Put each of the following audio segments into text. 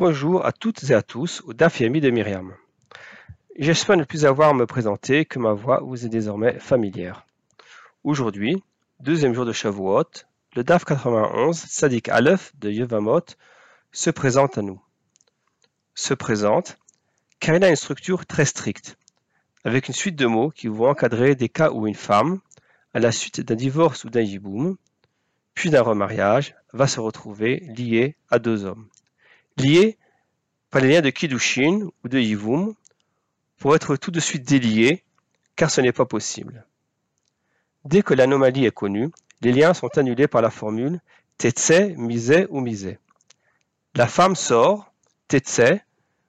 Bonjour à toutes et à tous au DAF Yami de Myriam. J'espère ne plus avoir à me présenter que ma voix vous est désormais familière. Aujourd'hui, deuxième jour de Shavuot, le DAF 91, Sadik Aleph de Yevamot, se présente à nous. Se présente car il a une structure très stricte, avec une suite de mots qui vont encadrer des cas où une femme, à la suite d'un divorce ou d'un yiboum, puis d'un remariage, va se retrouver liée à deux hommes. Liée par les liens de Kiddushin ou de Yivoum, pour être tout de suite déliés, car ce n'est pas possible. Dès que l'anomalie est connue, les liens sont annulés par la formule Tetse, Misé ou Misé. La femme sort, Tetse,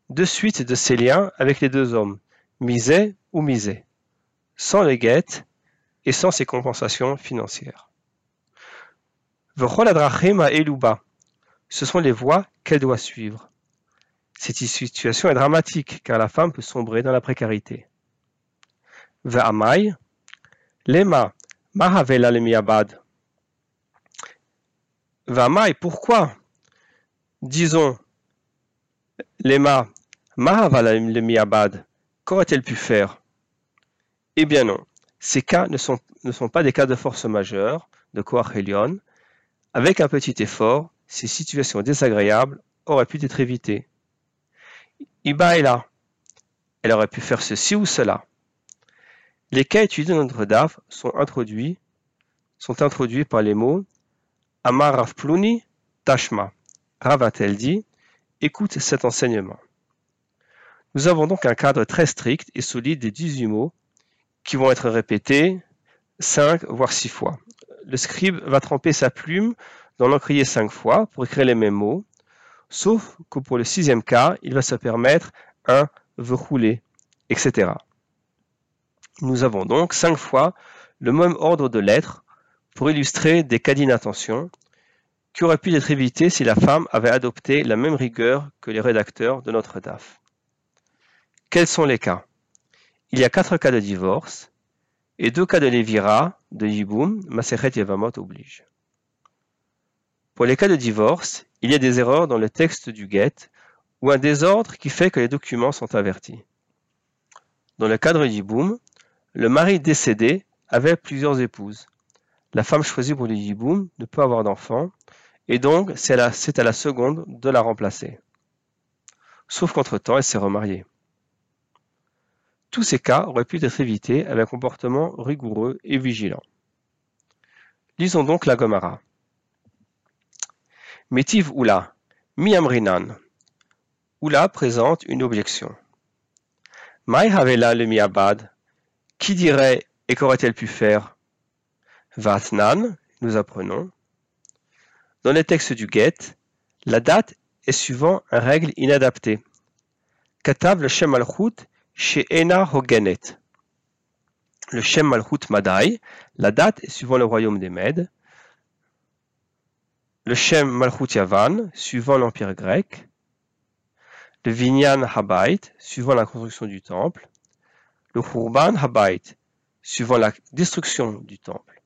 de suite de ses liens avec les deux hommes, Misé ou Misé, sans les guettes et sans ses compensations financières. Ce sont les voies qu'elle doit suivre. Cette situation est dramatique car la femme peut sombrer dans la précarité. Ve'amai. Lema. Mahavela lemiabad. Ve'amai, pourquoi Disons, Lema. Mahavala lemiabad. Qu'aurait-elle pu faire? Eh bien non. Ces cas ne sont, ne sont pas des cas de force majeure, de Koach avec un petit effort, ces situations désagréables auraient pu être évitées. Iba est là. Elle aurait pu faire ceci ou cela. Les cas étudiés dans notre DAF sont introduits, par les mots Amar Pluni Tashma. Rav dit Écoute cet enseignement. Nous avons donc un cadre très strict et solide des 18 mots qui vont être répétés 5 voire 6 fois le scribe va tremper sa plume dans l'encrier cinq fois pour écrire les mêmes mots, sauf que pour le sixième cas, il va se permettre un rouler, etc. Nous avons donc cinq fois le même ordre de lettres pour illustrer des cas d'inattention qui auraient pu être évités si la femme avait adopté la même rigueur que les rédacteurs de notre DAF. Quels sont les cas? Il y a quatre cas de divorce, et deux cas de Lévira, de Yiboum, Masechet Yevamot oblige. Pour les cas de divorce, il y a des erreurs dans le texte du get ou un désordre qui fait que les documents sont avertis. Dans le cadre Yiboum, le mari décédé avait plusieurs épouses. La femme choisie pour le Yiboum ne peut avoir d'enfant et donc c'est à la seconde de la remplacer. Sauf qu'entre-temps, elle s'est remariée. Tous ces cas auraient pu être évités avec un comportement rigoureux et vigilant. Lisons donc la Gomara. Métiv Oula, Miamrinan. Oula présente une objection. Mai Havela le Miabad. Qui dirait et qu'aurait-elle pu faire? Vatnan, nous apprenons. Dans les textes du Get, la date est suivant une règle inadaptée. Katav le Shem chez Ena Hogenet. Le Shem Malchut Madai, la date est suivant le royaume des Mèdes. Le Shem Malchut Yavan, suivant l'empire grec. Le Vinyan Habait, suivant la construction du temple. Le Khurban Habait, suivant la destruction du temple.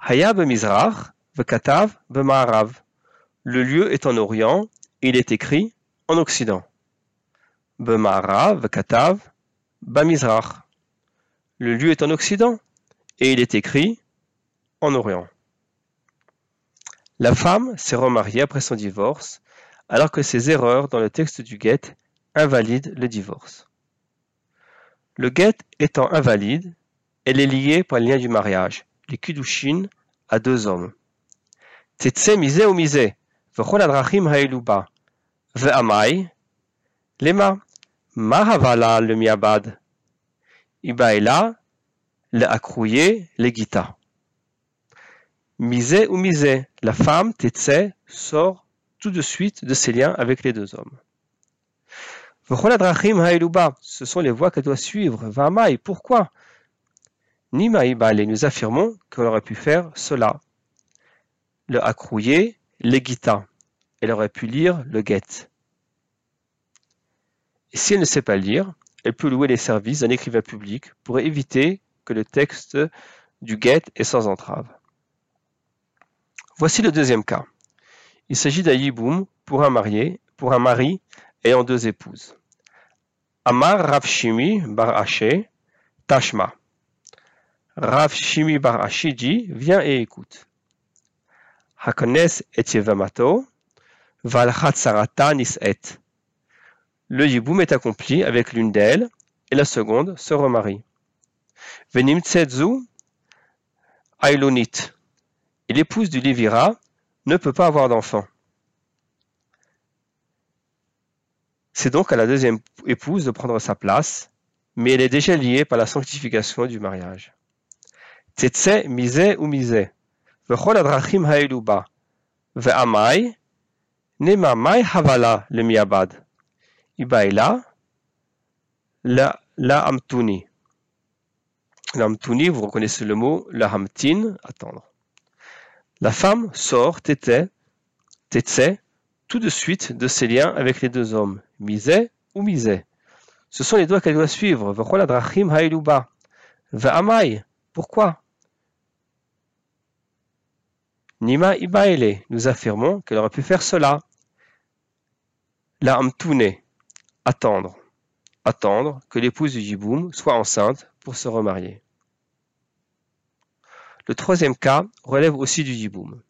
Hayab Mizrach, Vekatav Bemarav. Le lieu est en Orient il est écrit en Occident. Bemarav Katav Bamizrach. Le lieu est en Occident et il est écrit en Orient. La femme s'est remariée après son divorce alors que ses erreurs dans le texte du guet invalident le divorce. Le guet étant invalide, elle est liée par le lien du mariage, les kudushin, à deux hommes. Tetse mise ou mise, lema, Mahavala le miabad. Le accrouillé le. Misé ou misé, la femme Tetse sort tout de suite de ses liens avec les deux hommes. Ce sont les voies qu'elle doit suivre. Vamai, pourquoi? Nimaïbale, nous affirmons qu'elle aurait pu faire cela. Le accrouillé, le guita. Elle aurait pu lire le guet. Et si elle ne sait pas lire, elle peut louer les services d'un écrivain public pour éviter que le texte du get est sans entrave. Voici le deuxième cas. Il s'agit d'un yiboum pour un marié pour un mari ayant deux épouses. Amar Rav Shimi bar Haché, Tashma. Rav Shimi bar Haché dit, viens et écoute. Hakones et Yevamato, Valchat Sarata Nis'et. Le yiboum est accompli avec l'une d'elles, et la seconde se remarie. Venim Tsetzu, Ailonit. Et l'épouse du Lévira ne peut pas avoir d'enfant. C'est donc à la deuxième épouse de prendre sa place, mais elle est déjà liée par la sanctification du mariage. Tetse mise ou mise. Vechol adrachim ha'iluba. Ve'amai. Nema mai havala le miabad. Ibaila. La, la amtuni. La amtuni, vous reconnaissez le mot, la hamtin, attendre. La femme sort, tetse, tout de suite de ses liens avec les deux hommes, misé ou misé. Ce sont les doigts qu'elle doit suivre. Pourquoi? Nima ibaele, nous affirmons qu'elle aurait pu faire cela. La amtune, attendre. Attendre que l'épouse du Jiboum soit enceinte pour se remarier. Le troisième cas relève aussi du Yiboum.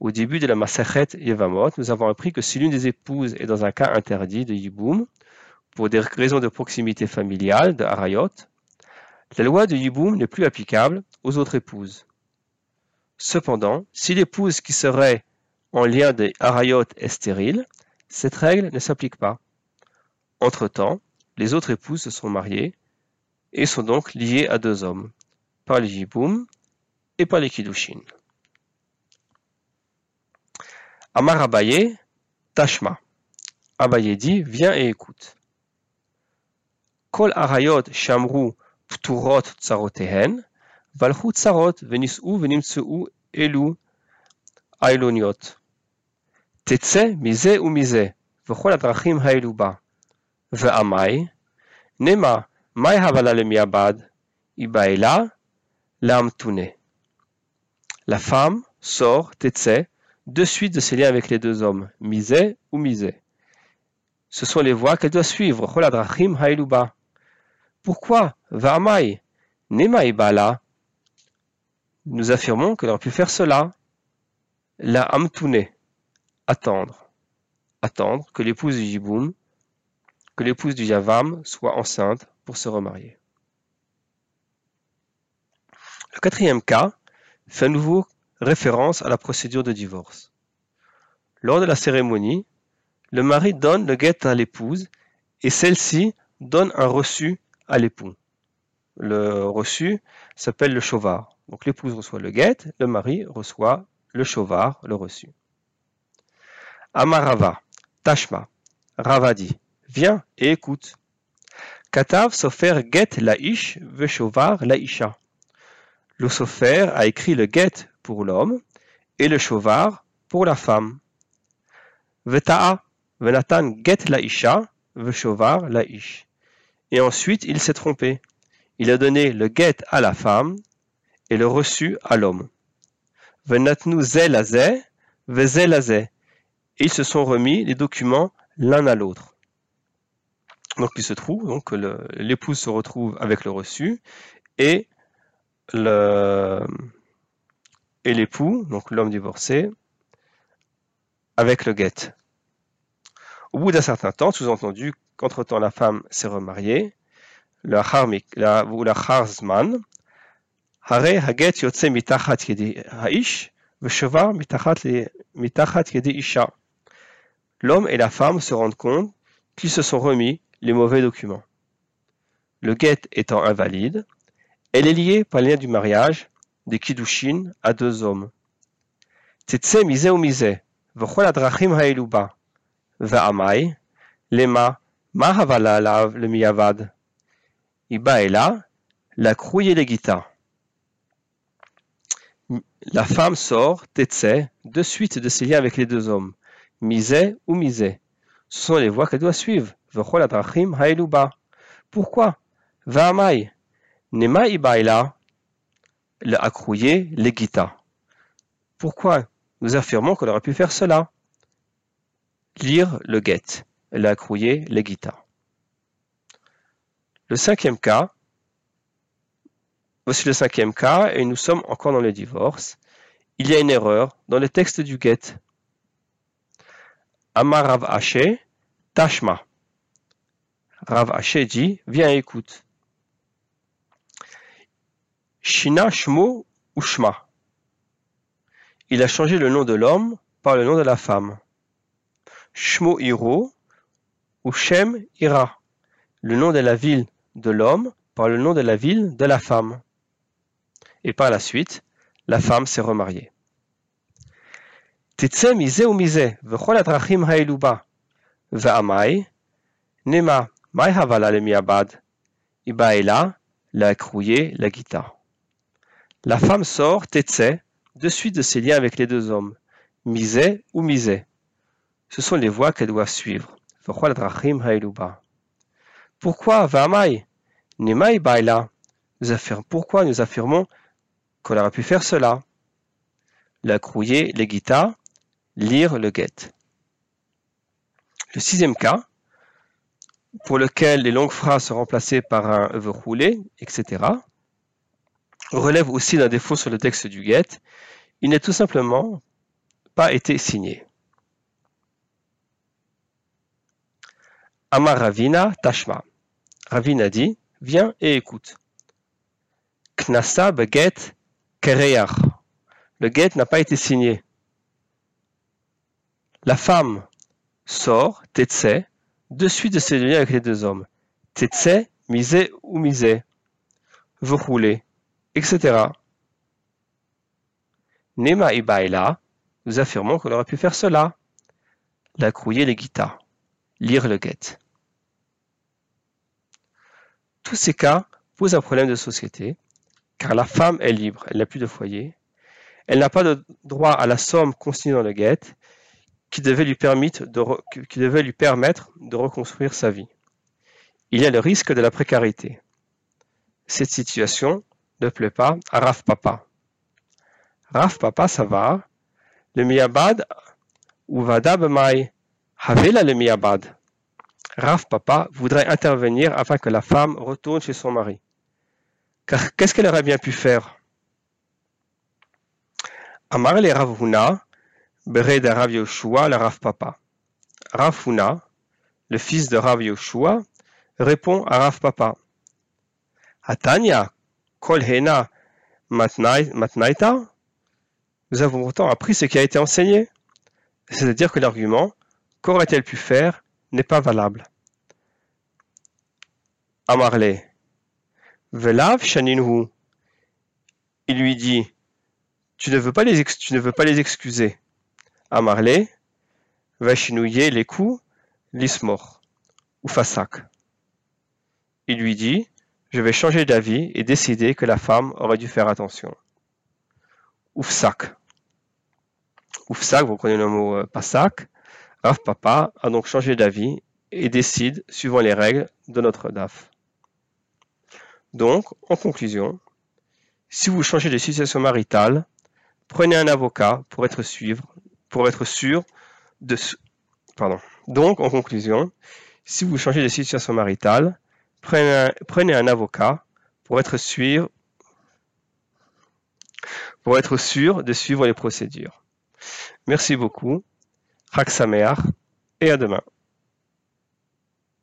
Au début de la Masachet Yevamot, nous avons appris que si l'une des épouses est dans un cas interdit de Yiboum, pour des raisons de proximité familiale, de Harayot, la loi de Yiboum n'est plus applicable aux autres épouses. Cependant, si l'épouse qui serait en lien de Harayot est stérile, cette règle ne s'applique pas. Entre-temps, les autres épouses se sont mariées et sont donc liées à deux hommes, par le Yiboum et par les Kiddushin. Amar Abaye, Tashma. Abaye dit, viens et écoute. Kol arayot shamru pturot tsarotehen, valchu tsarot venis'u venimtseu elu ailoniot. Tetse mise ou mise, v'chol adrachim haelu ba. Ve'amai, nema, mai havala le miabad, ibaela, lamtune. La femme sort, tetse, de suite de ses liens avec les deux hommes, misé ou misé. Ce sont les voies qu'elle doit suivre. Pourquoi Va'amai Bala? Nous affirmons qu'elle aurait pu faire cela. La amtune. Attendre. Attendre que l'épouse du Jiboum, que l'épouse du Yavam soit enceinte pour se remarier. Le quatrième cas fait à nouveau Référence à la procédure de divorce. Lors de la cérémonie, le mari donne le guet à l'épouse et celle-ci donne un reçu à l'époux. Le reçu s'appelle le chauvard. Donc l'épouse reçoit le guet, le mari reçoit le chauvard, le reçu. Amarava, Tashma, Ravadi, viens et écoute. Katav sofer get laish ve la laisha. Sofer a écrit le guet pour l'homme et le chauvard pour la femme. Veta'a, venatan get la la. Et ensuite il s'est trompé. Il a donné le get à la femme et le reçu à l'homme. Venatnu. Ils se sont remis les documents l'un à l'autre. Donc il se trouve, donc l'épouse se retrouve avec le reçu et le, et l'époux, donc l'homme divorcé, avec le guet. Au bout d'un certain temps, sous-entendu qu'entre-temps la femme s'est remariée, la, ou la harzman, hare haget yotse mitachat yedi haish, veshovar mitachat yedi isha. L'homme et la femme se rendent compte qu'ils se sont remis les mauvais documents. Le guet étant invalide, elle est liée par le lien du mariage des kiddushin à deux hommes. Tetse mise ou mise, v'chol adrachim ha'iluba, ve'amai, lema, ma havala alav le miyavad. Iba ela, la crouille et les guitares. La femme sort, tetse, de suite de ses liens avec les deux hommes. Mise ou mise. Ce sont les voies qu'elle doit suivre. Pourquoi? Ve'amai. Nema iba ela, le accrouillé, les Pourquoi nous affirmons qu'elle aurait pu faire cela? Lire le get, la accrouiller les guitares. Le cinquième cas, voici le cinquième cas, et nous sommes encore dans le divorce. Il y a une erreur dans le texte du get. Amar Rav Haché, Tashma. Rav Haché dit, viens écoute. Shina Shmo ou Shma. Il a changé le nom de l'homme par le nom de la femme. Shmo Hiro ou Shem Ira, le nom de la ville de l'homme par le nom de la ville de la femme. Et par la suite, la femme s'est remariée. Tetse mise ou mise, vechol adrachim ha'iluba, ve'amai, nema, mai havala le miabad, ibaela, la crouillée, la guitare. La femme sort, tetse, de suite de ses liens avec les deux hommes, misé ou misé. Ce sont les voies qu'elle doit suivre. Pourquoi Vamai? Nemai Baila Pourquoi nous affirmons qu'on aurait pu faire cela? La crouiller les guitares lire le get. Le sixième cas, pour lequel les longues phrases sont remplacées par un veut rouler, etc., relève aussi d'un défaut sur le texte du get. Il n'est tout simplement pas été signé. Amar Ravina Tashma. Ravina dit, viens et écoute. Knasa beget kereyach. Le get n'a pas été signé. La femme sort, tetse, de suite de ses liens avec les deux hommes. Tetse, misé ou misé. Vous roulez, etc. Nema Ibaila, nous affirmons qu'on aurait pu faire cela. La crouiller les guitares. Lire le guet. Tous ces cas posent un problème de société, car la femme est libre, elle n'a plus de foyer, elle n'a pas de droit à la somme consignée dans le guet, qui devait lui permettre de reconstruire sa vie. Il y a le risque de la précarité. Cette situation ne plaît pas à Raf Papa. Raf Papa, ça va. Le miyabad ou vadab mai havela le miyabad. Raf Papa voudrait intervenir afin que la femme retourne chez son mari. Car qu'est-ce qu'elle aurait bien pu faire? Amar le Ravuna, de Rav Yoshua, le Rav Papa. Rafuna, le fils de Rav Yoshua, répond à Rav Papa. Atania, matnaita Nous avons pourtant appris ce qui a été enseigné. C'est-à-dire que l'argument, qu'aurait-elle pu faire, n'est pas valable. Amarle. Velav shaninhu. Il lui dit, tu ne veux pas les, tu ne veux pas les excuser. Amarle, Vachinouye les coups, l'ismor, ou fasak. Il lui dit, je vais changer d'avis et décider que la femme aurait dû faire attention. Oufsak. Oufsak, vous connaissez le mot euh, pasak. Rav Papa a donc changé d'avis et décide suivant les règles de notre DAF. Donc, en conclusion, si vous changez de situation maritale, prenez un avocat pour être pour être sûr de... Pardon. Donc, en conclusion, si vous changez de situation maritale, prenez un, avocat pour être sûr pour être sûr de suivre les procédures. Merci beaucoup. Raksamear et à demain.